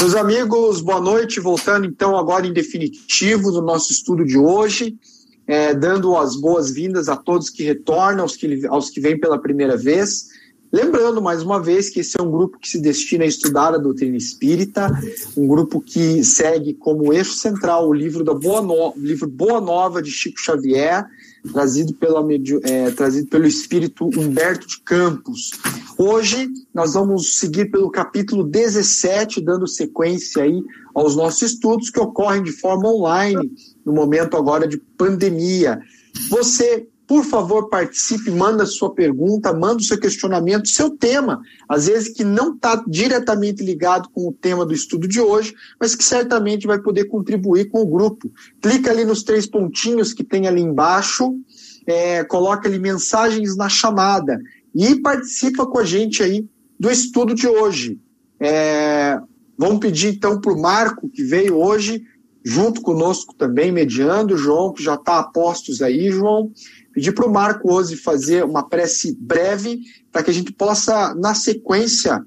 Meus amigos, boa noite. Voltando então agora em definitivo no nosso estudo de hoje, é, dando as boas-vindas a todos que retornam, aos que, aos que vêm pela primeira vez. Lembrando mais uma vez que esse é um grupo que se destina a estudar a doutrina espírita, um grupo que segue como eixo central o livro da Boa, no... livro Boa Nova de Chico Xavier, trazido, pela, é, trazido pelo espírito Humberto de Campos. Hoje nós vamos seguir pelo capítulo 17, dando sequência aí aos nossos estudos que ocorrem de forma online no momento agora de pandemia. Você por favor, participe, manda sua pergunta, manda o seu questionamento, seu tema, às vezes que não está diretamente ligado com o tema do estudo de hoje, mas que certamente vai poder contribuir com o grupo. Clica ali nos três pontinhos que tem ali embaixo, é, coloca ali mensagens na chamada e participa com a gente aí do estudo de hoje. É, vamos pedir então para o Marco, que veio hoje, junto conosco também, mediando, João, que já está a postos aí, João. Pedir para o Marco hoje fazer uma prece breve para que a gente possa, na sequência,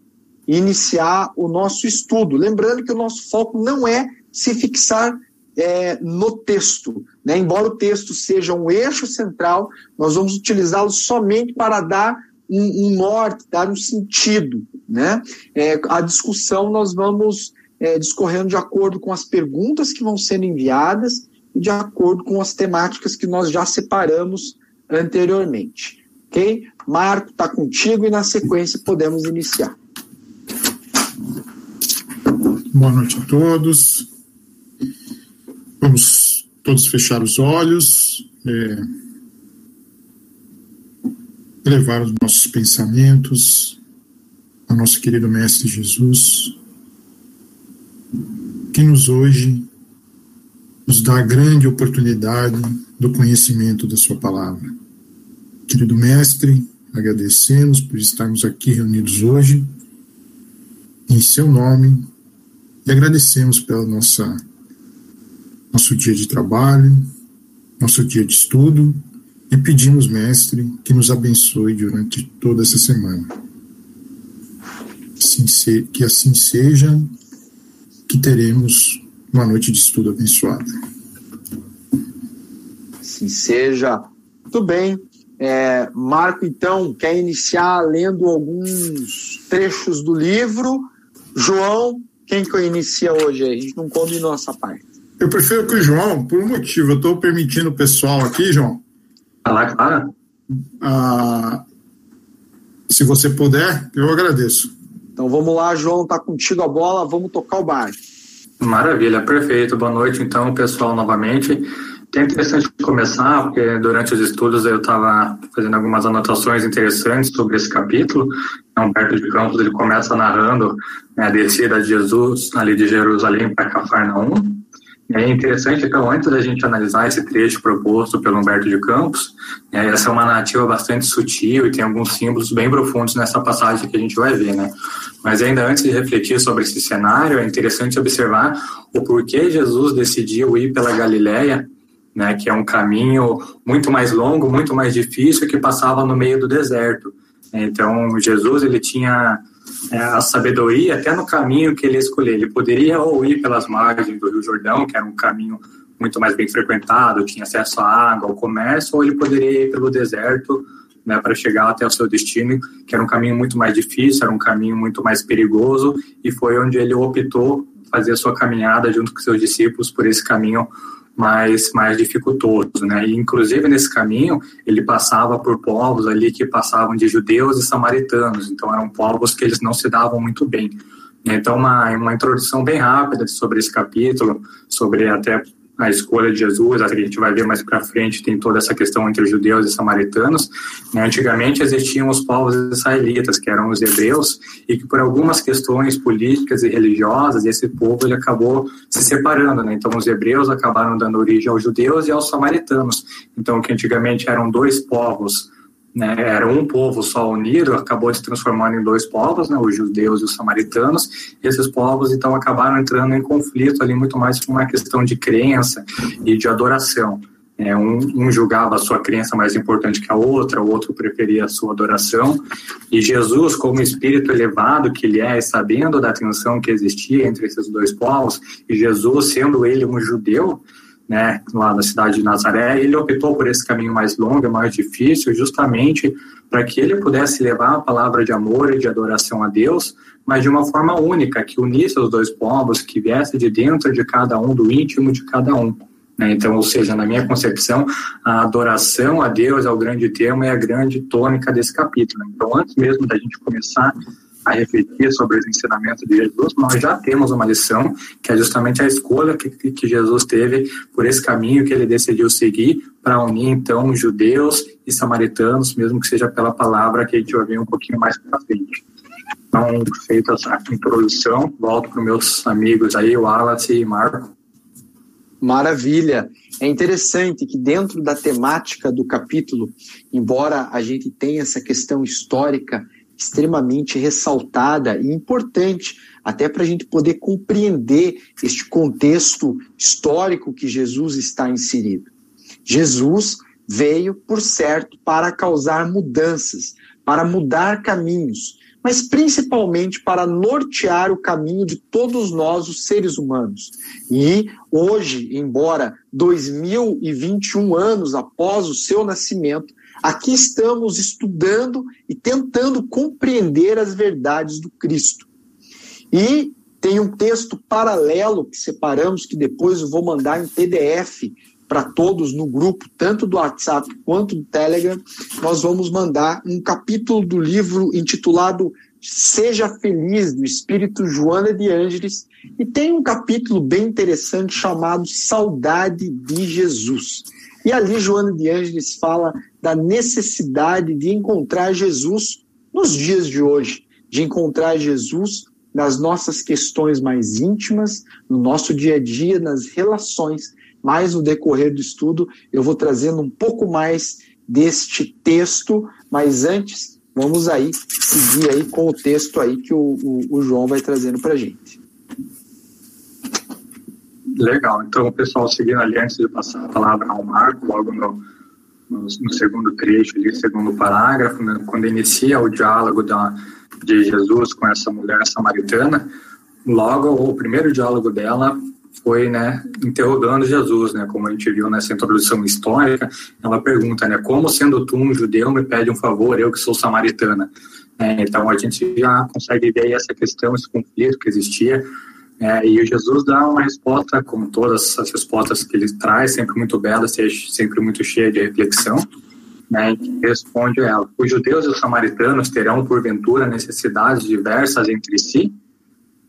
iniciar o nosso estudo. Lembrando que o nosso foco não é se fixar é, no texto. Né? Embora o texto seja um eixo central, nós vamos utilizá-lo somente para dar um, um, norte, dar um sentido. Né? É, a discussão nós vamos é, discorrendo de acordo com as perguntas que vão sendo enviadas e de acordo com as temáticas que nós já separamos anteriormente. Ok? Marco, está contigo e na sequência podemos iniciar. Boa noite a todos. Vamos todos fechar os olhos, é, elevar os nossos pensamentos ao nosso querido Mestre Jesus, que nos hoje nos dá a grande oportunidade do conhecimento da Sua palavra. Querido Mestre, agradecemos por estarmos aqui reunidos hoje, em Seu nome, e agradecemos pelo nosso dia de trabalho, nosso dia de estudo, e pedimos, Mestre, que nos abençoe durante toda essa semana. Assim que assim seja, que teremos uma noite de estudo abençoada. Assim seja. Muito bem. É, Marco, então, quer iniciar lendo alguns trechos do livro. João, quem que eu inicia hoje? A gente não combinou essa parte. Eu prefiro que o João, por um motivo. Eu estou permitindo o pessoal aqui, João. Falar, claro. Ah, se você puder, eu agradeço. Então vamos lá, João, tá contigo a bola, vamos tocar o barco. Maravilha, perfeito. Boa noite, então, pessoal, novamente. É interessante começar, porque durante os estudos eu estava fazendo algumas anotações interessantes sobre esse capítulo. Humberto de Campos ele começa narrando né, a descida de Jesus ali de Jerusalém para Cafarnaum. É interessante, então, antes da gente analisar esse trecho proposto pelo Humberto de Campos, é, essa é uma narrativa bastante sutil e tem alguns símbolos bem profundos nessa passagem que a gente vai ver, né? Mas ainda antes de refletir sobre esse cenário, é interessante observar o porquê Jesus decidiu ir pela Galileia, né, que é um caminho muito mais longo, muito mais difícil, que passava no meio do deserto. Então, Jesus ele tinha é, a sabedoria até no caminho que ele escolheu. Ele poderia ou ir pelas margens do Rio Jordão, que era um caminho muito mais bem frequentado, tinha acesso à água, ao comércio, ou ele poderia ir pelo deserto né, para chegar até o seu destino, que era um caminho muito mais difícil, era um caminho muito mais perigoso, e foi onde ele optou fazer a sua caminhada junto com seus discípulos por esse caminho mais, mais dificultoso, né? E, inclusive, nesse caminho, ele passava por povos ali que passavam de judeus e samaritanos, então eram povos que eles não se davam muito bem. Então, uma, uma introdução bem rápida sobre esse capítulo, sobre até a escolha de Jesus, a gente vai ver mais para frente, tem toda essa questão entre judeus e samaritanos. Né? Antigamente existiam os povos israelitas, que eram os hebreus, e que por algumas questões políticas e religiosas, esse povo ele acabou se separando. Né? Então os hebreus acabaram dando origem aos judeus e aos samaritanos. Então que antigamente eram dois povos né, era um povo só unido, acabou se transformando em dois povos, né, os judeus e os samaritanos, e esses povos então acabaram entrando em conflito ali muito mais por uma questão de crença e de adoração. É, um, um, julgava a sua crença mais importante que a outra, o outro preferia a sua adoração. E Jesus, como espírito elevado que ele é, sabendo da tensão que existia entre esses dois povos, e Jesus, sendo ele um judeu, né, lá na cidade de Nazaré, ele optou por esse caminho mais longo, mais difícil, justamente para que ele pudesse levar a palavra de amor e de adoração a Deus, mas de uma forma única, que unisse os dois povos, que viesse de dentro de cada um, do íntimo de cada um. Né? Então, ou seja, na minha concepção, a adoração a Deus é o grande tema e a grande tônica desse capítulo. Então, antes mesmo da gente começar a refletir sobre os ensinamentos de Jesus, nós já temos uma lição, que é justamente a escolha que, que Jesus teve por esse caminho que ele decidiu seguir para unir, então, judeus e samaritanos, mesmo que seja pela palavra que a gente vai ver um pouquinho mais para frente. Então, feita essa introdução, volto para os meus amigos aí, o Wallace e Marco. Maravilha. É interessante que dentro da temática do capítulo, embora a gente tenha essa questão histórica extremamente ressaltada e importante, até para a gente poder compreender este contexto histórico que Jesus está inserido. Jesus veio, por certo, para causar mudanças, para mudar caminhos, mas principalmente para nortear o caminho de todos nós, os seres humanos. E hoje, embora 2021 anos após o seu nascimento, Aqui estamos estudando e tentando compreender as verdades do Cristo. E tem um texto paralelo que separamos, que depois eu vou mandar em PDF para todos no grupo, tanto do WhatsApp quanto do Telegram. Nós vamos mandar um capítulo do livro intitulado Seja Feliz, do Espírito Joana de Ângeles, e tem um capítulo bem interessante chamado Saudade de Jesus. E ali Joana de Ângeles fala da necessidade de encontrar Jesus nos dias de hoje, de encontrar Jesus nas nossas questões mais íntimas, no nosso dia a dia, nas relações. Mas no decorrer do estudo eu vou trazendo um pouco mais deste texto, mas antes vamos aí seguir aí com o texto aí que o, o, o João vai trazendo para gente. Legal. Então, pessoal, seguindo ali, antes de passar a palavra ao Marco, logo no, no, no segundo trecho, ali, segundo parágrafo, né, quando inicia o diálogo da, de Jesus com essa mulher samaritana, logo o primeiro diálogo dela foi, né, interrogando Jesus, né, como a gente viu nessa introdução histórica, ela pergunta, né, como sendo tu um judeu me pede um favor, eu que sou samaritana. É, então a gente já consegue ver essa questão, esse conflito que existia é, e o Jesus dá uma resposta, como todas as respostas que ele traz, sempre muito bela, sempre muito cheia de reflexão, né, responde ela: Os judeus e os samaritanos terão, porventura, necessidades diversas entre si?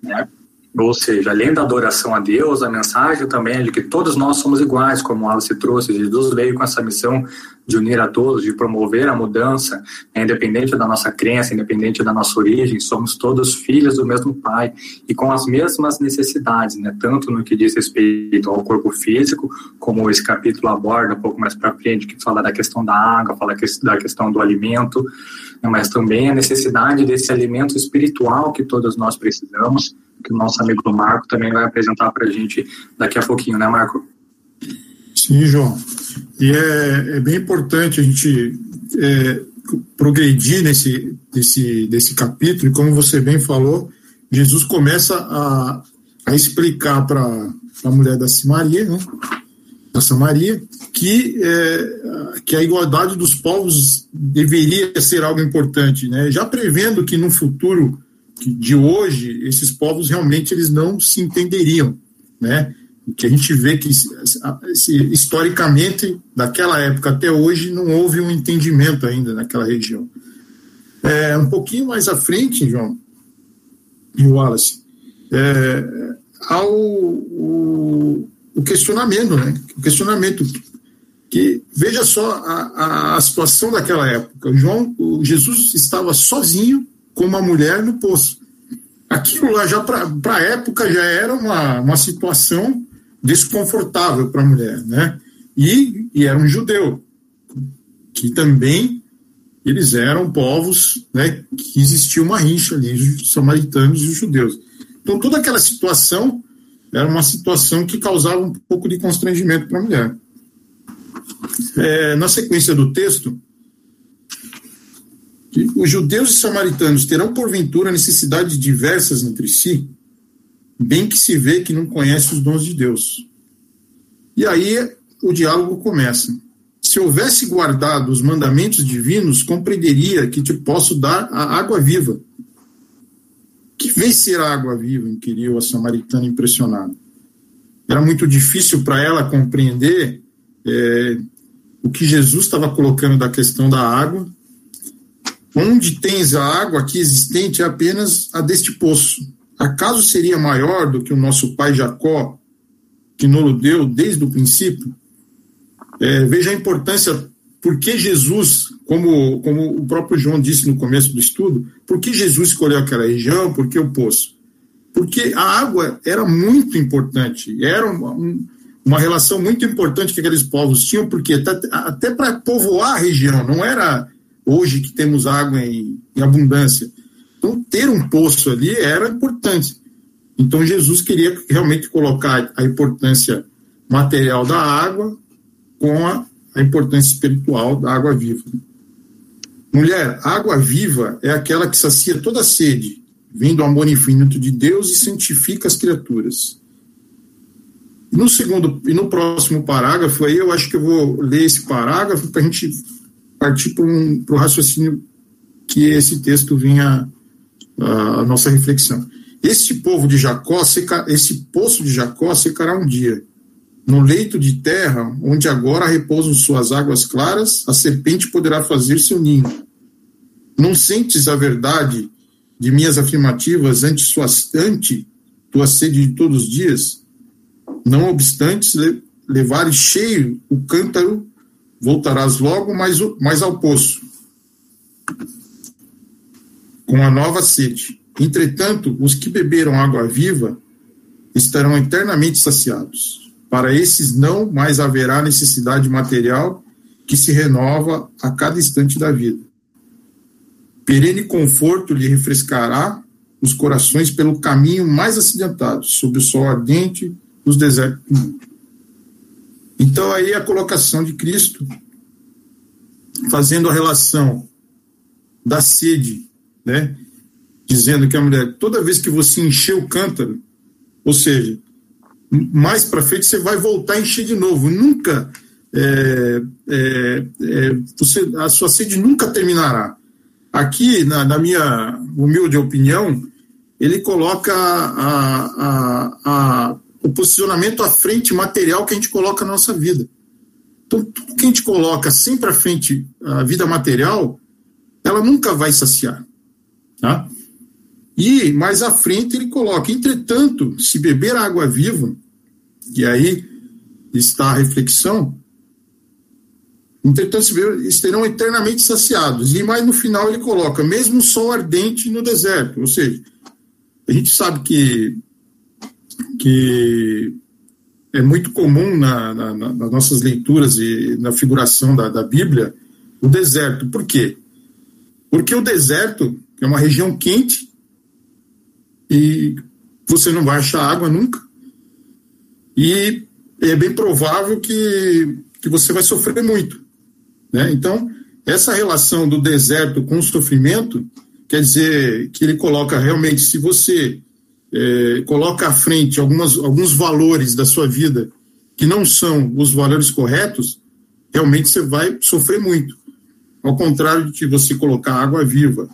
Né? Ou seja, além da adoração a Deus, a mensagem também é de que todos nós somos iguais, como Alice trouxe. Jesus veio com essa missão de unir a todos, de promover a mudança, né, independente da nossa crença, independente da nossa origem, somos todos filhos do mesmo Pai e com as mesmas necessidades, né, tanto no que diz respeito ao corpo físico, como esse capítulo aborda um pouco mais para frente, que fala da questão da água, fala da questão do alimento, né, mas também a necessidade desse alimento espiritual que todos nós precisamos que o nosso amigo Marco também vai apresentar para a gente daqui a pouquinho, né, Marco? Sim, João. E é, é bem importante a gente é, progredir nesse, nesse, nesse capítulo, e como você bem falou, Jesus começa a, a explicar para a mulher da Samaria, né, da Samaria, que, é, que a igualdade dos povos deveria ser algo importante, né? já prevendo que no futuro de hoje, esses povos realmente eles não se entenderiam, né? que a gente vê que historicamente, daquela época até hoje, não houve um entendimento ainda naquela região. É, um pouquinho mais à frente, João e Wallace, é, há o, o, questionamento, né? O questionamento que veja só a, a, a situação daquela época. João, Jesus estava sozinho com uma mulher no poço. Aquilo lá já para a época já era uma, uma situação desconfortável para a mulher, né? E, e era um judeu, que também eles eram povos, né, que existia uma rincha ali, os samaritanos e os judeus. Então toda aquela situação era uma situação que causava um pouco de constrangimento para a mulher. é, na sequência do texto, os judeus e samaritanos terão porventura necessidades diversas entre si, bem que se vê que não conhece os dons de Deus. E aí o diálogo começa. Se houvesse guardado os mandamentos divinos, compreenderia que te posso dar a água viva. Que vem ser a água viva? inquiriu a samaritana impressionada. Era muito difícil para ela compreender é, o que Jesus estava colocando da questão da água. Onde tens a água aqui existente é apenas a deste poço. Acaso seria maior do que o nosso pai Jacó, que nos deu desde o princípio? É, veja a importância, porque Jesus, como, como o próprio João disse no começo do estudo, por que Jesus escolheu aquela região, por que o poço? Porque a água era muito importante, era uma, um, uma relação muito importante que aqueles povos tinham, porque até, até para povoar a região, não era hoje que temos água em, em abundância. Então, ter um poço ali era importante. Então, Jesus queria realmente colocar a importância material da água com a, a importância espiritual da água viva. Mulher, água viva é aquela que sacia toda a sede, vem do amor infinito de Deus e santifica as criaturas. No segundo e no próximo parágrafo aí eu acho que eu vou ler esse parágrafo para a gente partir para um, o raciocínio que esse texto vinha a nossa reflexão. Este povo de Jacó, seca, esse poço de Jacó secará um dia. No leito de terra, onde agora repousam suas águas claras, a serpente poderá fazer seu ninho. Não sentes a verdade de minhas afirmativas ante, suas, ante tua sede de todos os dias? Não obstante, levares cheio o cântaro, voltarás logo mais, mais ao poço, com a nova sede. Entretanto, os que beberam água viva estarão eternamente saciados. Para esses não mais haverá necessidade material que se renova a cada instante da vida. Perene conforto lhe refrescará os corações pelo caminho mais acidentado, sob o sol ardente nos desertos do mundo. Então, aí a colocação de Cristo, fazendo a relação da sede, né? Dizendo que a mulher, toda vez que você encher o cântaro, ou seja, mais para frente você vai voltar a encher de novo. Nunca, é, é, é, você, a sua sede nunca terminará. Aqui, na, na minha humilde opinião, ele coloca a, a, a o posicionamento à frente material que a gente coloca na nossa vida. Então, tudo que a gente coloca sempre à frente a vida material, ela nunca vai saciar. Tá? E mais à frente ele coloca, entretanto, se beber água viva, e aí está a reflexão, entretanto, se beber, estarão eternamente saciados. E mais no final ele coloca, mesmo o sol ardente no deserto. Ou seja, a gente sabe que que é muito comum na, na, nas nossas leituras e na figuração da, da Bíblia, o deserto. Por quê? Porque o deserto é uma região quente e você não vai achar água nunca. E é bem provável que, que você vai sofrer muito. Né? Então, essa relação do deserto com o sofrimento quer dizer que ele coloca realmente, se você é, coloca à frente algumas, alguns valores da sua vida que não são os valores corretos, realmente você vai sofrer muito. Ao contrário de você colocar água viva,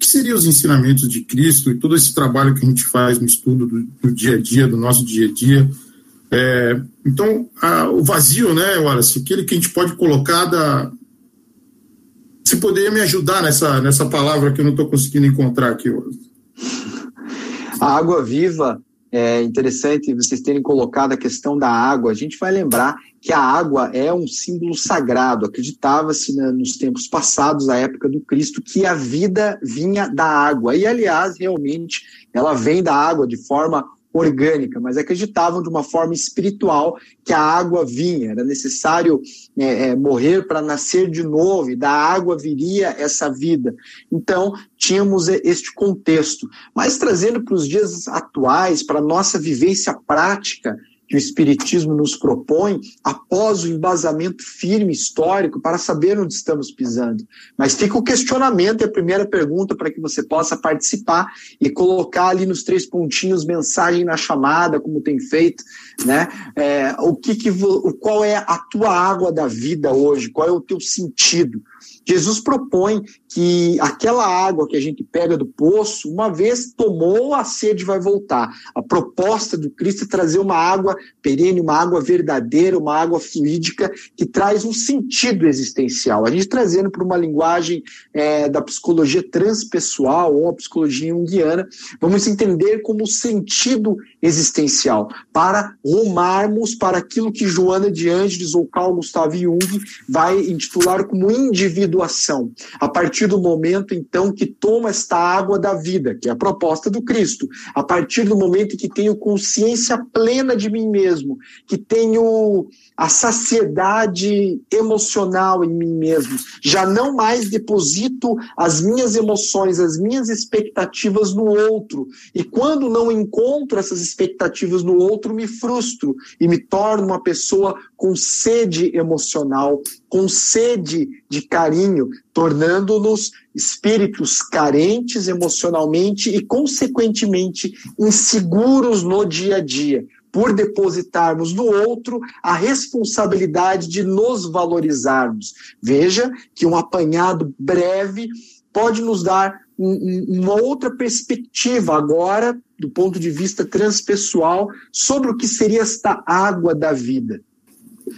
que seriam os ensinamentos de Cristo e todo esse trabalho que a gente faz no estudo do, do dia a dia, do nosso dia a dia. É, então, a, o vazio, né, Wallace, aquele que a gente pode colocar da. Você poderia me ajudar nessa, nessa palavra que eu não estou conseguindo encontrar aqui, Wallace? A água viva é interessante vocês terem colocado a questão da água. A gente vai lembrar que a água é um símbolo sagrado. Acreditava-se né, nos tempos passados, na época do Cristo, que a vida vinha da água. E, aliás, realmente, ela vem da água de forma orgânica, mas acreditavam de uma forma espiritual que a água vinha, era necessário é, é, morrer para nascer de novo, e da água viria essa vida. Então, tínhamos este contexto. Mas trazendo para os dias atuais, para a nossa vivência prática, que o Espiritismo nos propõe após o embasamento firme histórico para saber onde estamos pisando. Mas fica o questionamento e a primeira pergunta para que você possa participar e colocar ali nos três pontinhos mensagem na chamada, como tem feito, né? É, o que, que qual é a tua água da vida hoje? Qual é o teu sentido? Jesus propõe que aquela água que a gente pega do poço, uma vez tomou, a sede vai voltar. A proposta do Cristo é trazer uma água perene, uma água verdadeira, uma água fluídica, que traz um sentido existencial. A gente trazendo para uma linguagem é, da psicologia transpessoal ou a psicologia junguiana, vamos entender como sentido existencial, para rumarmos para aquilo que Joana de Ângeles ou Carl Gustav Jung vai intitular como individual graduação. A partir do momento, então, que toma esta água da vida, que é a proposta do Cristo, a partir do momento que tenho consciência plena de mim mesmo, que tenho a saciedade emocional em mim mesmo, já não mais deposito as minhas emoções, as minhas expectativas no outro. E quando não encontro essas expectativas no outro, me frustro e me torno uma pessoa com sede emocional, com sede de carinho, tornando-nos espíritos carentes emocionalmente e, consequentemente, inseguros no dia a dia, por depositarmos no outro a responsabilidade de nos valorizarmos. Veja que um apanhado breve pode nos dar um, uma outra perspectiva agora, do ponto de vista transpessoal, sobre o que seria esta água da vida.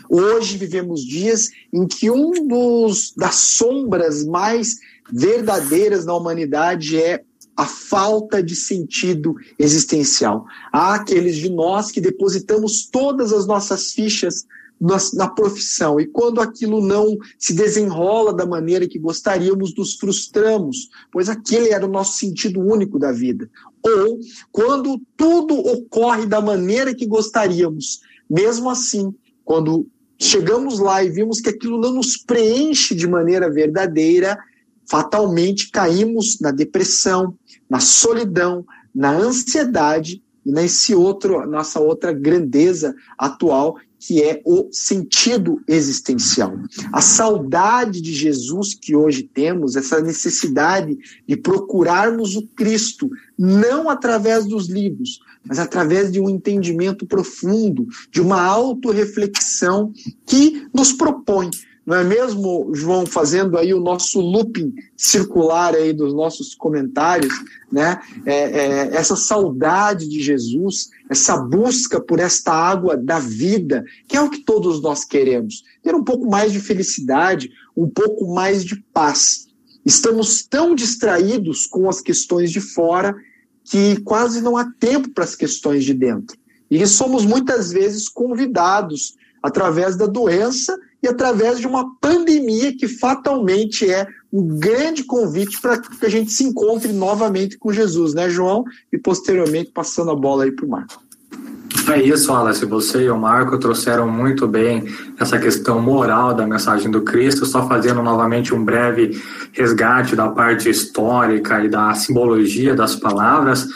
Hoje vivemos dias em que um dos das sombras mais verdadeiras na humanidade é a falta de sentido existencial. Há aqueles de nós que depositamos todas as nossas fichas na, profissão e quando aquilo não se desenrola da maneira que gostaríamos, nos frustramos, pois aquele era o nosso sentido único da vida. Ou quando tudo ocorre da maneira que gostaríamos, mesmo assim, quando chegamos lá e vimos que aquilo não nos preenche de maneira verdadeira, fatalmente caímos na depressão, na solidão, na ansiedade e nesse outro, nossa outra grandeza atual, que é o sentido existencial. A saudade de Jesus que hoje temos, essa necessidade de procurarmos o Cristo, não através dos livros, mas através de um entendimento profundo, de uma autorreflexão que nos propõe não é mesmo, João, fazendo aí o nosso looping circular aí dos nossos comentários, né? É, é, essa saudade de Jesus, essa busca por esta água da vida, que é o que todos nós queremos. Ter um pouco mais de felicidade, um pouco mais de paz. Estamos tão distraídos com as questões de fora que quase não há tempo para as questões de dentro. E somos muitas vezes convidados através da doença e através de uma pandemia que fatalmente é um grande convite para que a gente se encontre novamente com Jesus, né, João? E posteriormente passando a bola aí para o Marco. É isso, Wallace. Você e o Marco trouxeram muito bem essa questão moral da mensagem do Cristo, só fazendo novamente um breve resgate da parte histórica e da simbologia das palavras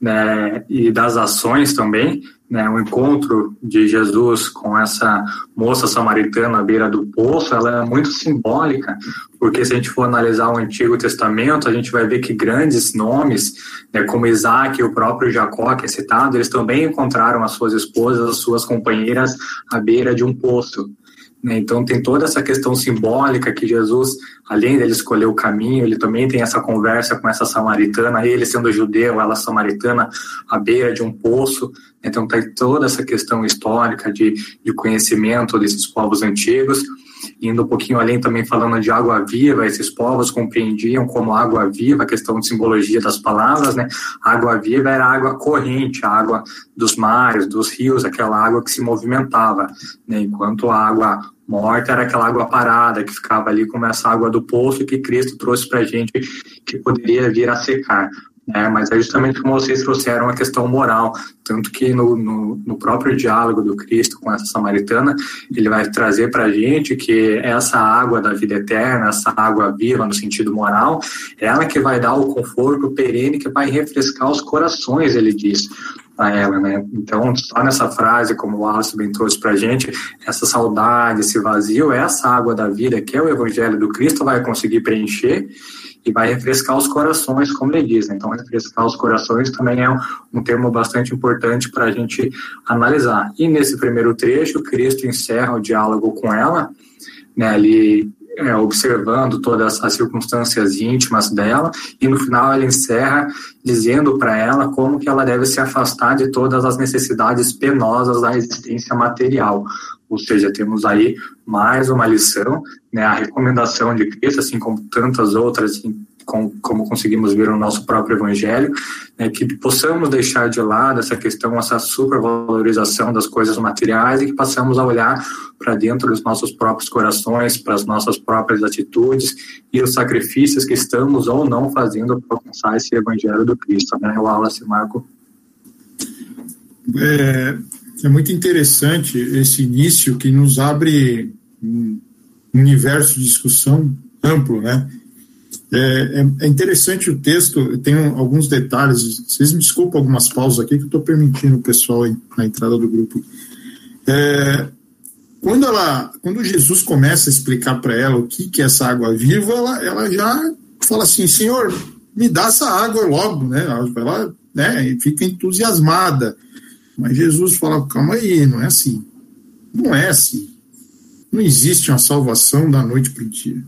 né, e das ações também né, o encontro de Jesus com essa moça samaritana à beira do poço, ela é muito simbólica, porque se a gente for analisar o Antigo Testamento, a gente vai ver que grandes nomes, né, como Isaac e o próprio Jacó, que é citado, eles também encontraram as suas esposas, as suas companheiras à beira de um poço. Né? Então tem toda essa questão simbólica que Jesus, além dele escolher o caminho, ele também tem essa conversa com essa samaritana, ele sendo judeu, ela samaritana, à beira de um poço. Então tem toda essa questão histórica de, de conhecimento desses povos antigos indo um pouquinho além também falando de água viva, esses povos compreendiam como água viva, a questão de simbologia das palavras, né? água viva era água corrente, a água dos mares, dos rios, aquela água que se movimentava, né? enquanto a água morta era aquela água parada que ficava ali como essa água do poço que Cristo trouxe para a gente que poderia vir a secar. É, mas é justamente como vocês trouxeram a questão moral, tanto que no, no, no próprio diálogo do Cristo com essa samaritana, ele vai trazer para a gente que essa água da vida eterna, essa água viva no sentido moral, é ela que vai dar o conforto perene que vai refrescar os corações, ele diz. para ela, né? Então, só nessa frase, como o Wallace bem trouxe para a gente, essa saudade, esse vazio, essa água da vida, que é o Evangelho do Cristo, vai conseguir preencher e vai refrescar os corações, como ele diz. Né? Então, refrescar os corações também é um, um termo bastante importante para a gente analisar. E nesse primeiro trecho, Cristo encerra o diálogo com ela, né, ali é, observando todas as circunstâncias íntimas dela e no final ele encerra dizendo para ela como que ela deve se afastar de todas as necessidades penosas da existência material. Ou seja, temos aí mais uma lição, né, a recomendação de Cristo, assim como tantas outras, assim, com, como conseguimos ver no nosso próprio Evangelho, né, que possamos deixar de lado essa questão, essa supervalorização das coisas materiais e que passamos a olhar para dentro dos nossos próprios corações, para as nossas próprias atitudes e os sacrifícios que estamos ou não fazendo para alcançar esse Evangelho do Cristo. Né, Wallace Marco? É, é muito interessante esse início que nos abre um universo de discussão amplo, né? É, é, é, interessante o texto, tem alguns detalhes, vocês me desculpem algumas pausas aqui que eu estou permitindo o pessoal na entrada do grupo. É, quando, ela, quando Jesus começa a explicar para ela o que, que é essa água viva, ela, ela já fala assim, Senhor, me dá essa água logo, né? Ela né, fica entusiasmada. Mas Jesus fala, calma aí, não é assim. Não é assim. Não existe uma salvação da noite para o dia.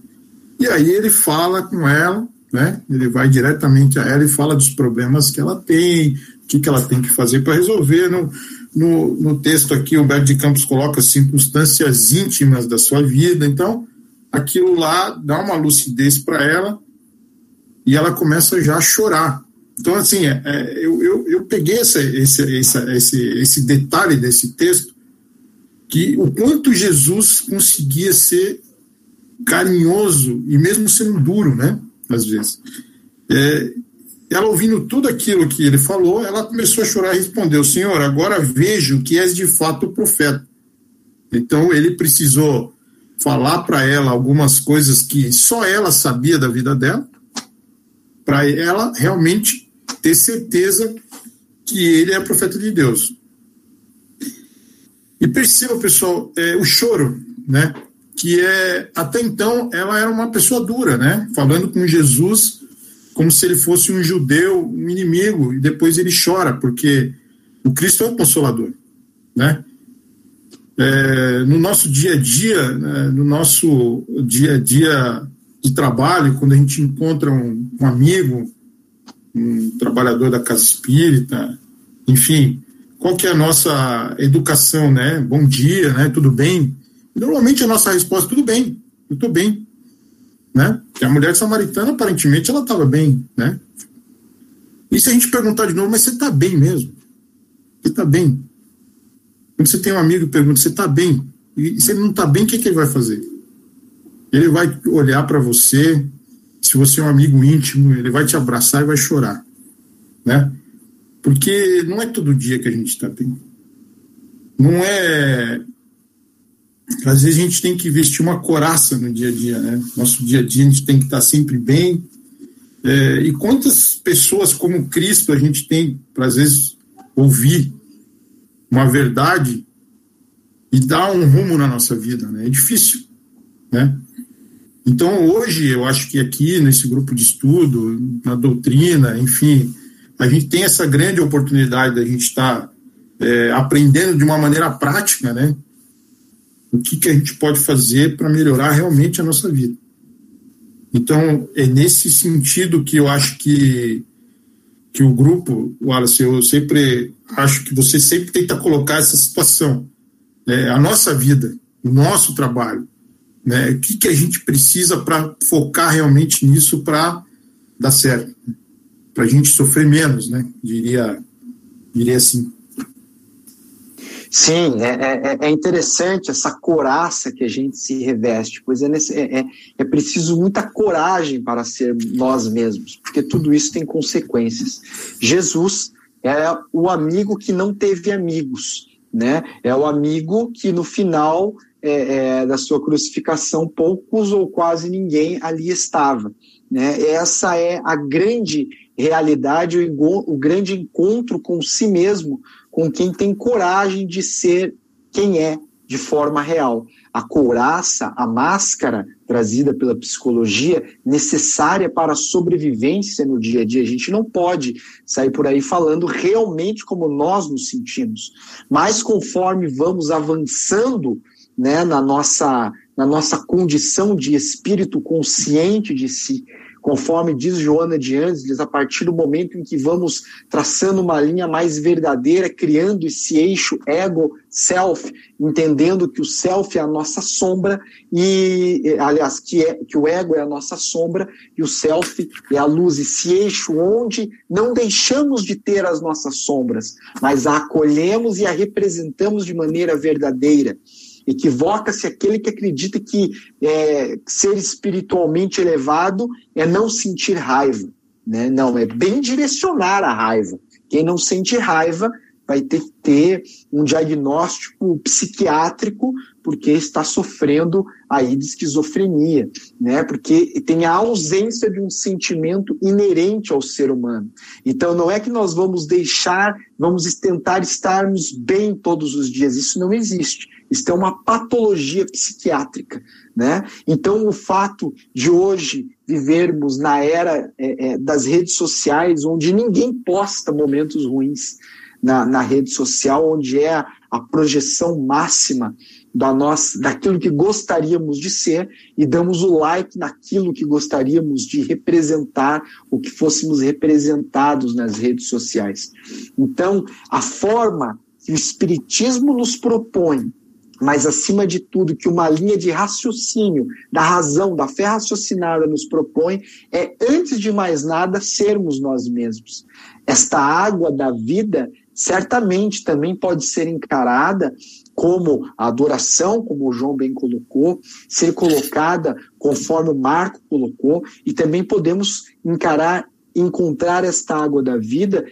E aí ele fala com ela, né? Ele vai diretamente a ela e fala dos problemas que ela tem, o que, que ela tem que fazer para resolver. No, no, no texto aqui, o Humberto de Campos coloca circunstâncias íntimas da sua vida. Então, aquilo lá dá uma lucidez para ela e ela começa já a chorar. Então, assim, é, é, eu, eu, eu, peguei essa, esse, esse, esse, esse detalhe desse texto, que o quanto Jesus conseguia ser carinhoso e mesmo sendo duro, né? Às vezes. É, ela ouvindo tudo aquilo que ele falou, ela começou a chorar e respondeu: Senhor, agora vejo que és de fato o profeta. Então ele precisou falar para ela algumas coisas que só ela sabia da vida dela, para ela realmente ter certeza que ele é profeta de Deus. E perceba, pessoal, é, o choro, né? que é até então ela era uma pessoa dura, né? Falando com Jesus como se ele fosse um judeu, um inimigo, e depois ele chora porque o Cristo é o consolador, né? É, no nosso dia a dia, né, no nosso dia a dia de trabalho, quando a gente encontra um, um amigo, um trabalhador da casa espírita, enfim, qual que é a nossa educação, né? Bom dia, né? Tudo bem? Normalmente a nossa resposta, tudo bem, eu estou bem. Né? E a mulher samaritana, aparentemente, ela estava bem. Né? E se a gente perguntar de novo, mas você está bem mesmo? Você está bem? Quando você tem um amigo e pergunta, você está bem? E se ele não está bem, o que, que ele vai fazer? Ele vai olhar para você, se você é um amigo íntimo, ele vai te abraçar e vai chorar. Né? Porque não é todo dia que a gente está bem. Não é às vezes a gente tem que vestir uma coraça no dia a dia, né? Nosso dia a dia a gente tem que estar sempre bem. É, e quantas pessoas como Cristo a gente tem para às vezes ouvir uma verdade e dar um rumo na nossa vida, né? É difícil, né? Então hoje eu acho que aqui nesse grupo de estudo, na doutrina, enfim, a gente tem essa grande oportunidade da gente estar é, aprendendo de uma maneira prática, né? o que, que a gente pode fazer para melhorar realmente a nossa vida. Então, é nesse sentido que eu acho que, que o grupo, Wallace, eu sempre acho que você sempre tenta colocar essa situação, né, a nossa vida, o nosso trabalho, né, o que, que a gente precisa para focar realmente nisso para dar certo, para a gente sofrer menos, né, diria, diria assim. Sim, é, é, é, interessante essa coraça que a gente se reveste, pois é, é, é preciso muita coragem para ser nós mesmos, porque tudo isso tem consequências. Jesus é o amigo que não teve amigos, né? É o amigo que no final é, é, da sua crucificação poucos ou quase ninguém ali estava. Né? Essa é a grande realidade o, o grande encontro com si mesmo, com quem tem coragem de ser quem é de forma real. A couraça, a máscara trazida pela psicologia, necessária para a sobrevivência no dia a dia. A gente não pode sair por aí falando realmente como nós nos sentimos. Mas conforme vamos avançando né, na, nossa, na nossa condição de espírito consciente de si, conforme diz Joana de Ângeles, a partir do momento em que vamos traçando uma linha mais verdadeira, criando esse eixo ego-self, entendendo que o self é a nossa sombra e, aliás, que, é, que o ego é a nossa sombra e o self é a luz, esse eixo onde não deixamos de ter as nossas sombras, mas a acolhemos e a representamos de maneira verdadeira. Equivoca-se aquele que acredita que é, ser espiritualmente elevado é não sentir raiva. Né? Não, é bem direcionar a raiva. Quem não sente raiva vai ter que ter um diagnóstico psiquiátrico porque está sofrendo aí de esquizofrenia, né? Porque tem a ausência de um sentimento inerente ao ser humano. Então não é que nós vamos deixar, vamos tentar estarmos bem todos os dias, isso não existe. Isso é uma patologia psiquiátrica, né? Então o fato de hoje vivermos na era é, é, das redes sociais, onde ninguém posta momentos ruins, na, na rede social, onde é a, a projeção máxima da nossa, daquilo que gostaríamos de ser e damos o like naquilo que gostaríamos de representar, o que fôssemos representados nas redes sociais. Então, a forma que o Espiritismo nos propõe, mas acima de tudo, que uma linha de raciocínio, da razão, da fé raciocinada nos propõe, é, antes de mais nada, sermos nós mesmos. Esta água da vida certamente também pode ser encarada como a adoração, como o João bem colocou, ser colocada conforme o Marco colocou, e também podemos encarar, encontrar esta água da vida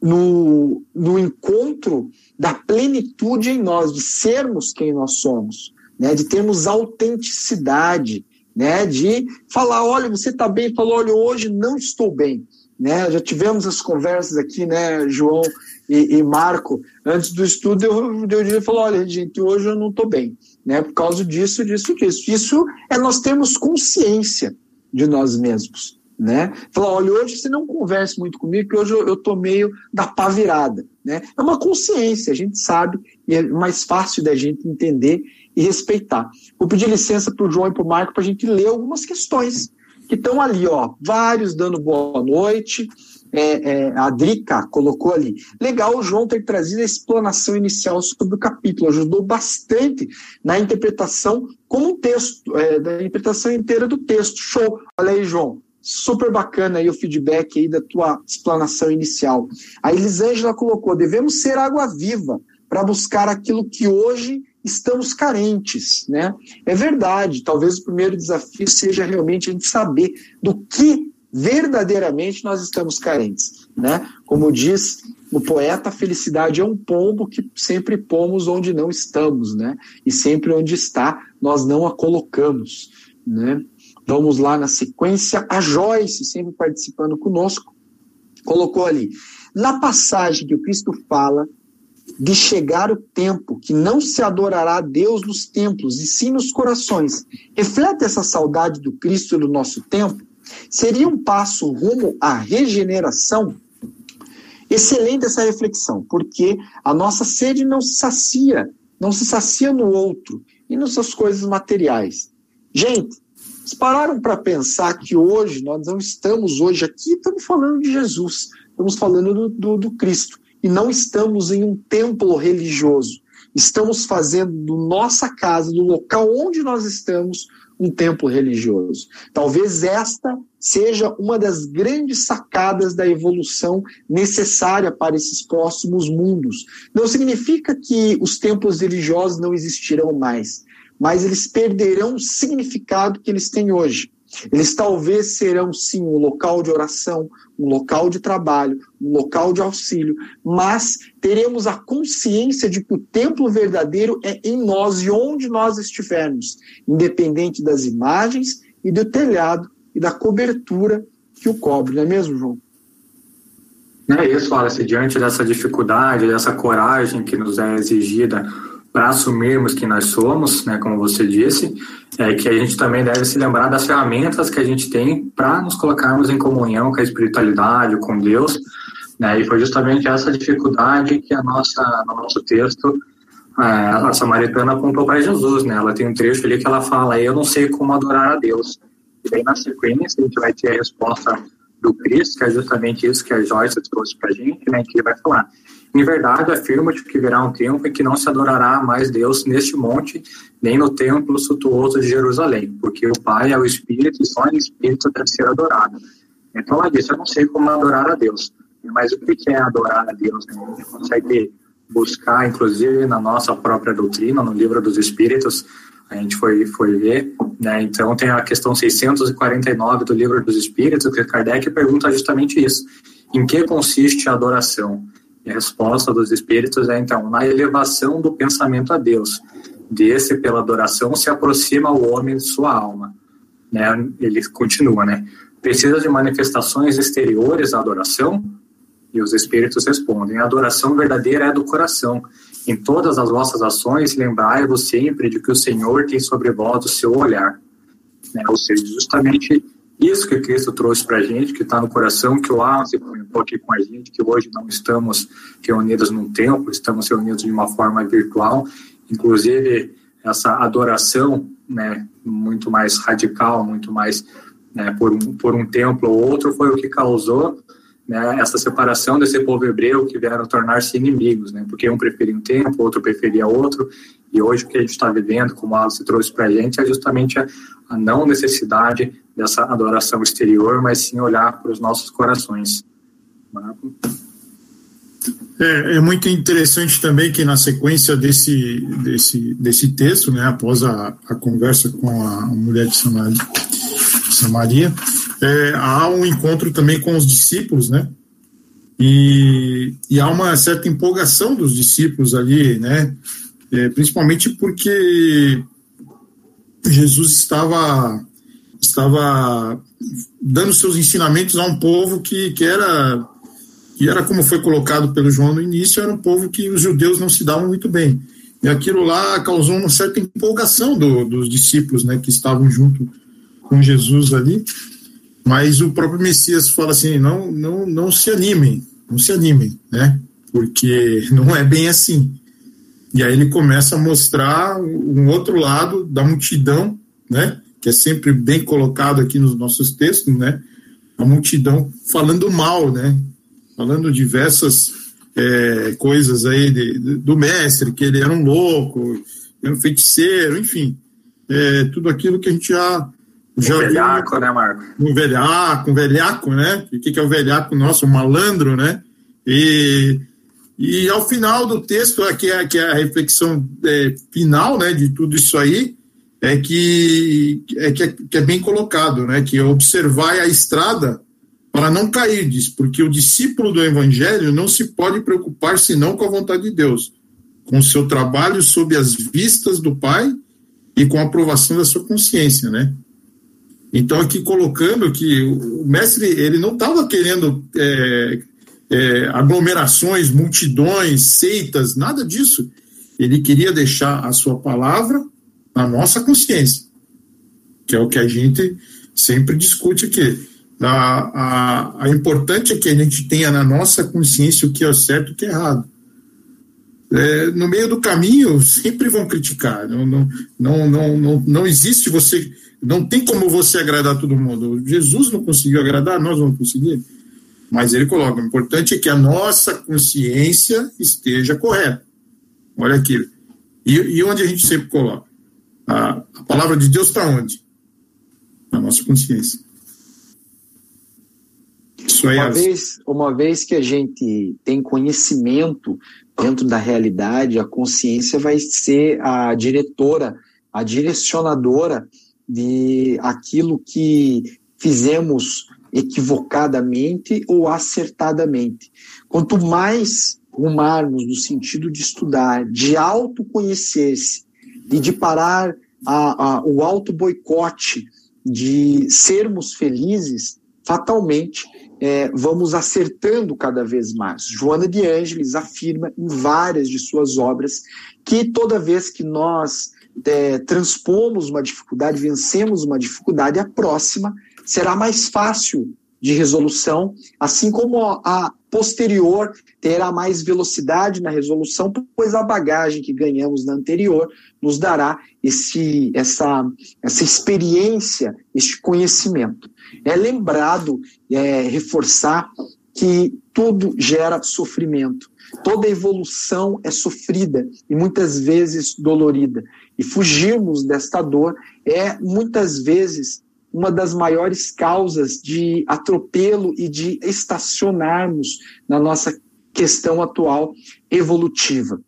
no, no encontro da plenitude em nós, de sermos quem nós somos, né, de termos autenticidade, né, de falar, olha, você está bem, falou, olha, hoje não estou bem, né, já tivemos as conversas aqui, né, João e, e Marco, antes do estudo, eu, eu, eu falou, olha, gente, hoje eu não estou bem, né? Por causa disso, disso, disso. Isso é nós termos consciência de nós mesmos, né? Falar, olha, hoje você não converse muito comigo, porque hoje eu, eu tô meio da pá virada, né? É uma consciência, a gente sabe, e é mais fácil da gente entender e respeitar. Vou pedir licença para o João e para o Marco para a gente ler algumas questões que estão ali, ó, vários dando boa noite, é, é, a Drica colocou ali. Legal o João ter trazido a explanação inicial sobre o capítulo, ajudou bastante na interpretação como um texto, é, da interpretação inteira do texto. Show! Olha aí, João. Super bacana aí o feedback aí da tua explanação inicial. A Elisângela colocou: devemos ser água viva para buscar aquilo que hoje estamos carentes, né? É verdade. Talvez o primeiro desafio seja realmente a gente saber do que verdadeiramente nós estamos carentes. Né? Como diz o poeta, a felicidade é um pombo que sempre pomos onde não estamos, né? e sempre onde está, nós não a colocamos. Né? Vamos lá na sequência. A Joyce, sempre participando conosco, colocou ali. Na passagem que o Cristo fala de chegar o tempo que não se adorará a Deus nos templos e sim nos corações, reflete essa saudade do Cristo no nosso tempo? Seria um passo rumo à regeneração? Excelente essa reflexão, porque a nossa sede não se sacia, não se sacia no outro e nas suas coisas materiais. Gente, vocês pararam para pensar que hoje, nós não estamos hoje aqui, estamos falando de Jesus, estamos falando do, do, do Cristo, e não estamos em um templo religioso. Estamos fazendo do nossa casa, do local onde nós estamos, um templo religioso. Talvez esta seja uma das grandes sacadas da evolução necessária para esses próximos mundos. Não significa que os templos religiosos não existirão mais, mas eles perderão o significado que eles têm hoje. Eles talvez serão sim um local de oração, um local de trabalho, um local de auxílio, mas teremos a consciência de que o templo verdadeiro é em nós e onde nós estivermos, independente das imagens e do telhado e da cobertura que o cobre, não é mesmo, João? É isso, Wallace, diante dessa dificuldade, dessa coragem que nos é exigida para assumirmos que nós somos, né, como você disse, é que a gente também deve se lembrar das ferramentas que a gente tem para nos colocarmos em comunhão com a espiritualidade, com Deus, né, e foi justamente essa dificuldade que a nossa, no nosso texto, é, a samaritana apontou para Jesus, né, ela tem um trecho ali que ela fala, eu não sei como adorar a Deus, e aí na sequência a gente vai ter a resposta do Cristo, que é justamente isso que a Joyce trouxe para a gente, né, que ele vai falar, em verdade, afirmo-te que virá um tempo em que não se adorará mais Deus neste monte, nem no templo suntuoso de Jerusalém, porque o Pai é o Espírito e só em Espírito deve ser adorado. Então ela disse, eu não sei como adorar a Deus, mas o que é adorar a Deus? Né? A gente consegue buscar, inclusive, na nossa própria doutrina, no livro dos Espíritos, a gente foi, foi ver, né? Então tem a questão 649 do livro dos Espíritos, que Kardec pergunta justamente isso. Em que consiste a adoração? E a resposta dos espíritos é, então, na elevação do pensamento a Deus. Desse, pela adoração, se aproxima o homem de sua alma. Né? Ele continua, né? Precisa de manifestações exteriores à adoração? E os espíritos respondem: a adoração verdadeira é do coração. Em todas as vossas ações, lembrai-vos sempre de que o Senhor tem sobre vós o seu olhar. Né? Ou seja, justamente isso que Cristo trouxe para a gente, que está no coração, que o Alan comentou aqui com a gente, que hoje não estamos reunidos num templo, estamos reunidos de uma forma virtual, inclusive essa adoração, né, muito mais radical, muito mais né, por, um, por um templo ou outro, foi o que causou né, essa separação desse povo hebreu que vieram tornar-se inimigos, né, porque um preferia um tempo, outro preferia outro, e hoje o que a gente está vivendo, como a Alice trouxe para a gente, é justamente a, a não necessidade dessa adoração exterior, mas sim olhar para os nossos corações. É, é, muito interessante também que na sequência desse, desse, desse texto, né, após a, a conversa com a mulher de Samaria, Samaria é, há um encontro também com os discípulos, né? E, e há uma certa empolgação dos discípulos ali, né? É, principalmente porque Jesus estava estava dando seus ensinamentos a um povo que, que era que era como foi colocado pelo João no início, era um povo que os judeus não se davam muito bem. E aquilo lá causou uma certa empolgação do, dos discípulos, né, que estavam junto com Jesus ali. Mas o próprio Messias fala assim: não, não, não se animem, não se animem, né? Porque não é bem assim. E aí ele começa a mostrar um outro lado da multidão, né? que é sempre bem colocado aqui nos nossos textos, né? A multidão falando mal, né? Falando diversas é, coisas aí de, de, do mestre, que ele era um louco, era um feiticeiro, enfim. É, tudo aquilo que a gente já. já um velhaco, viu, né, Marco? Um velhaco, um velhaco, né? O que, que é o velhaco nosso? Um malandro, né? E, e ao final do texto, aqui é, que é a reflexão é, final né, de tudo isso aí, é que é, que é, que é bem colocado, né? Que é observar a estrada para não cair, diz, porque o discípulo do evangelho não se pode preocupar senão com a vontade de Deus, com o seu trabalho sob as vistas do Pai e com a aprovação da sua consciência, né? Então, aqui colocando que o mestre, ele não estava querendo é, é, aglomerações, multidões, seitas, nada disso. Ele queria deixar a sua palavra na nossa consciência, que é o que a gente sempre discute aqui. A, a, a importante é que a gente tenha na nossa consciência o que é certo e o que é errado. É, no meio do caminho, sempre vão criticar. Não, não, não, não, não, não existe você. Não tem como você agradar todo mundo. Jesus não conseguiu agradar, nós vamos conseguir. Mas ele coloca: o importante é que a nossa consciência esteja correta. Olha aqui. E, e onde a gente sempre coloca? A, a palavra de Deus está onde? Na nossa consciência. Isso aí uma, é... vez, uma vez que a gente tem conhecimento dentro da realidade, a consciência vai ser a diretora, a direcionadora de aquilo que fizemos equivocadamente ou acertadamente. Quanto mais rumarmos no sentido de estudar, de autoconhecer-se e de parar a, a, o auto boicote de sermos felizes, fatalmente é, vamos acertando cada vez mais. Joana de Ângeles afirma em várias de suas obras que toda vez que nós é, transpomos uma dificuldade, vencemos uma dificuldade, a próxima será mais fácil de resolução, assim como a posterior terá mais velocidade na resolução, pois a bagagem que ganhamos na anterior nos dará esse, essa, essa experiência, este conhecimento. É lembrado, é, reforçar que tudo gera sofrimento. Toda evolução é sofrida e muitas vezes dolorida. E fugirmos desta dor é muitas vezes uma das maiores causas de atropelo e de estacionarmos na nossa questão atual evolutiva.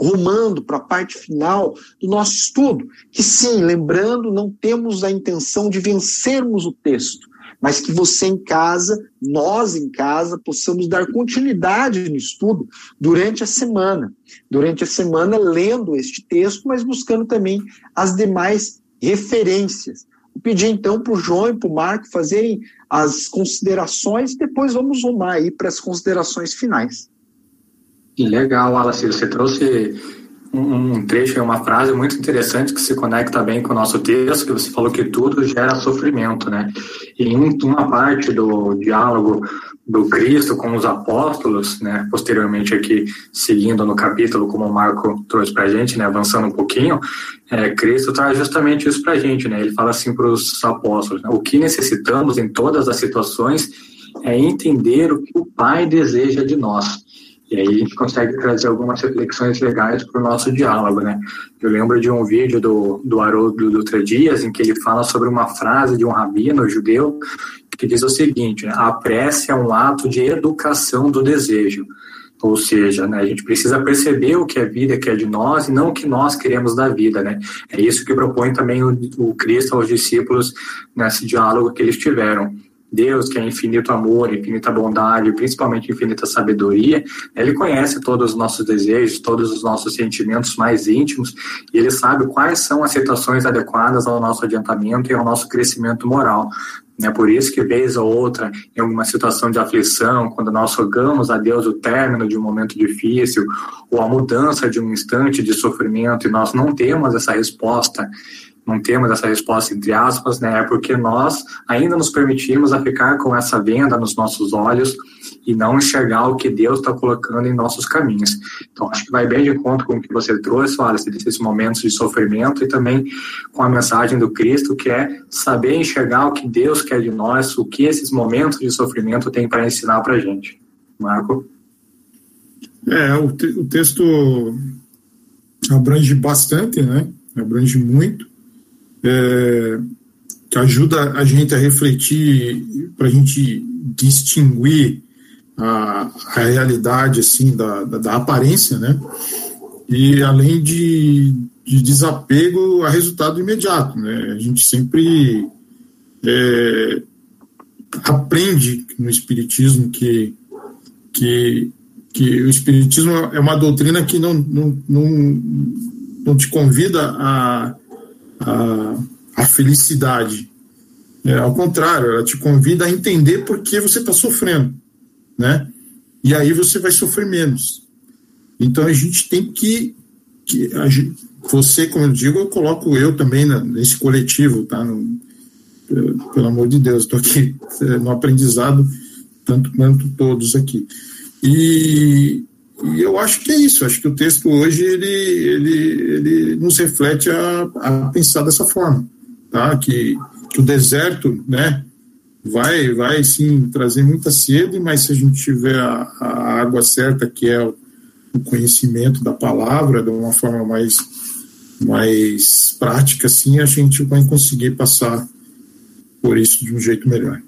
Rumando para a parte final do nosso estudo, que sim, lembrando, não temos a intenção de vencermos o texto, mas que você em casa, nós em casa, possamos dar continuidade no estudo durante a semana. Durante a semana, lendo este texto, mas buscando também as demais referências pedir então para o João e para o Marco fazerem as considerações, depois vamos rumar aí para as considerações finais. Legal, Wallace, você trouxe um, trecho, uma frase muito interessante que se conecta bem com o nosso texto, que você falou que tudo gera sofrimento, né? E em uma parte do diálogo do Cristo com os apóstolos, né, posteriormente aqui seguindo no capítulo como o Marco trouxe para gente, né, avançando um pouquinho, é, Cristo traz justamente isso para gente, né, ele fala assim para os apóstolos, né, o que necessitamos em todas as situações é entender o que o Pai deseja de nós. E aí a gente consegue trazer algumas reflexões legais para o nosso diálogo, né? Eu lembro de um vídeo do, do Haroldo Dutra Dias, em que ele fala sobre uma frase de um rabino judeu que diz o seguinte: né, a prece é um ato de educação do desejo. Ou seja, né, a gente precisa perceber o que é vida, que é de nós, e não o que nós queremos da vida. Né? É isso que propõe também o, o Cristo aos discípulos nesse diálogo que eles tiveram. Deus, que é infinito amor, infinita bondade, principalmente infinita sabedoria, ele conhece todos os nossos desejos, todos os nossos sentimentos mais íntimos, e ele sabe quais são as situações adequadas ao nosso adiantamento e ao nosso crescimento moral. É por isso que, vez ou outra, em alguma situação de aflição, quando nós rogamos a Deus o término de um momento difícil, ou a mudança de um instante de sofrimento, e nós não temos essa resposta, não temos essa resposta entre aspas, né, é porque nós ainda nos permitimos a ficar com essa venda nos nossos olhos e não enxergar o que Deus está colocando em nossos caminhos. Então, acho que vai bem de encontro com o que você trouxe, Wallace, desses momentos de sofrimento e também com a mensagem do Cristo, que é saber enxergar o que Deus quer de nós, o que esses momentos de sofrimento têm para ensinar para gente. Marco? É, o, te, o texto abrange bastante, né? Abrange muito é, que ajuda a gente a refletir, para a gente distinguir a, a realidade assim da, da, da, aparência, né? E além de, de desapego a resultado imediato, né? A gente sempre é, aprende no espiritismo que que que o espiritismo é uma doutrina que não não, não, não te convida a a, a felicidade. É, ao contrário, ela te convida a entender por que você está sofrendo, né? E aí você vai sofrer menos. Então a gente tem que, que gente, você, como eu digo, eu coloco eu também nesse coletivo, tá? No, pelo amor de Deus, estou aqui é, no aprendizado tanto quanto todos aqui. E, e eu acho que é isso. Acho que o texto hoje ele, ele, ele nos reflete a, a pensar dessa forma, tá? Que, que o deserto, né, vai, vai sim trazer muita sede, mas se a gente tiver a, a água certa, que é o, o, conhecimento da palavra, de uma forma mais, mais prática, assim, a gente vai conseguir passar por isso de um jeito melhor.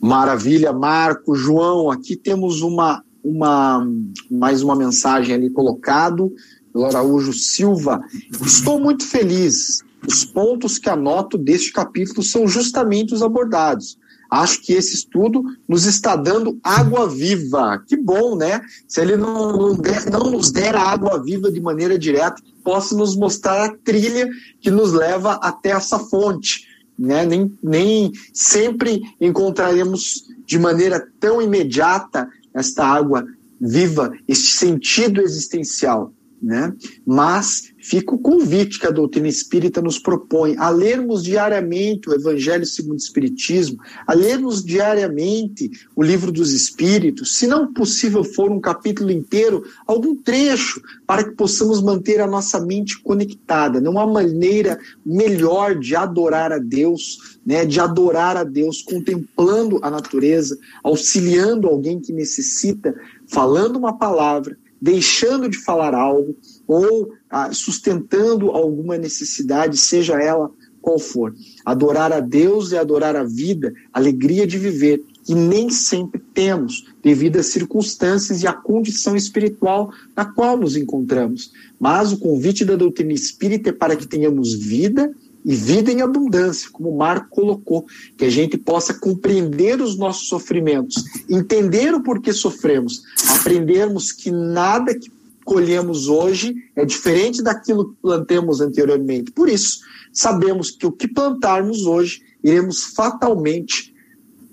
Maravilha, Marco, João, aqui temos uma uma, mais uma mensagem ali colocado pelo Araújo Silva. Estou muito feliz. Os pontos que anoto deste capítulo são justamente os abordados. Acho que esse estudo nos está dando água viva. Que bom, né? Se ele não, não, der, não nos der a água viva de maneira direta, possa nos mostrar a trilha que nos leva até essa fonte né? nem, nem sempre encontraremos de maneira tão imediata esta água viva, este sentido existencial. Né? Mas fica o convite que a doutrina espírita nos propõe a lermos diariamente o Evangelho segundo o Espiritismo, a lermos diariamente o Livro dos Espíritos, se não possível for um capítulo inteiro, algum trecho, para que possamos manter a nossa mente conectada. Não há maneira melhor de adorar a Deus, né, de adorar a Deus contemplando a natureza, auxiliando alguém que necessita, falando uma palavra deixando de falar algo ou ah, sustentando alguma necessidade, seja ela qual for. Adorar a Deus é adorar a vida, alegria de viver, que nem sempre temos, devido às circunstâncias e à condição espiritual na qual nos encontramos. Mas o convite da doutrina espírita é para que tenhamos vida e vida em abundância, como o Marco colocou, que a gente possa compreender os nossos sofrimentos, entender o porquê sofremos, aprendermos que nada que colhemos hoje é diferente daquilo que plantemos anteriormente. Por isso, sabemos que o que plantarmos hoje, iremos fatalmente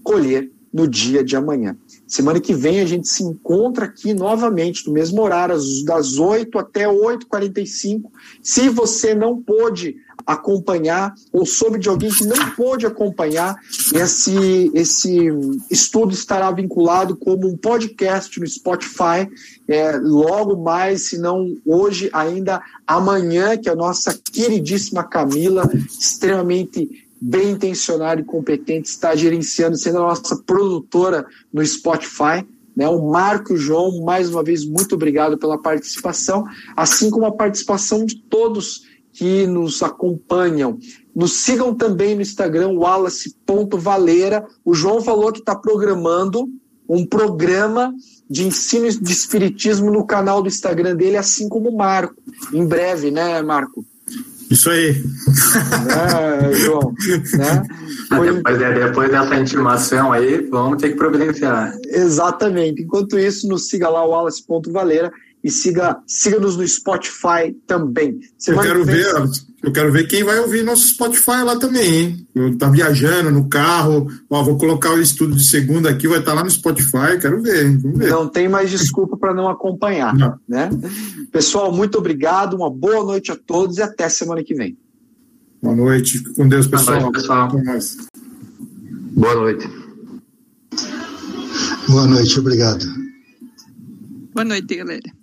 colher no dia de amanhã. Semana que vem a gente se encontra aqui novamente, no mesmo horário, das 8 até 8h45. Se você não pôde acompanhar ou soube de alguém que não pôde acompanhar, esse, esse estudo estará vinculado como um podcast no Spotify, é, logo mais, se não hoje, ainda amanhã, que a nossa queridíssima Camila, extremamente bem intencionada e competente, está gerenciando, sendo a nossa produtora no Spotify. Né, o Marco João, mais uma vez, muito obrigado pela participação, assim como a participação de todos que nos acompanham. Nos sigam também no Instagram, wallace.valeira. O João falou que está programando um programa de ensino de espiritismo no canal do Instagram dele, assim como o Marco. Em breve, né, Marco? Isso aí. É, João. Né? Foi... Depois, depois, dessa intimação aí, vamos ter que providenciar. Exatamente. Enquanto isso, nos siga lá, wallace.valeira e siga, siga-nos no Spotify também. eu quero ver, eu quero ver quem vai ouvir nosso Spotify lá também, hein? Tá viajando no carro, ó, vou colocar o estudo de segunda aqui, vai estar tá lá no Spotify, quero ver, hein? Vamos ver. Não tem mais desculpa para não acompanhar, não. né? Pessoal, muito obrigado, uma boa noite a todos e até semana que vem. Boa noite, com Deus, pessoal. Boa noite, pessoal. Boa noite. Boa noite, obrigado. Boa noite, galera.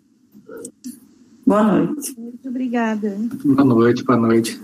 Boa noite. Muito obrigada. Boa noite, boa noite.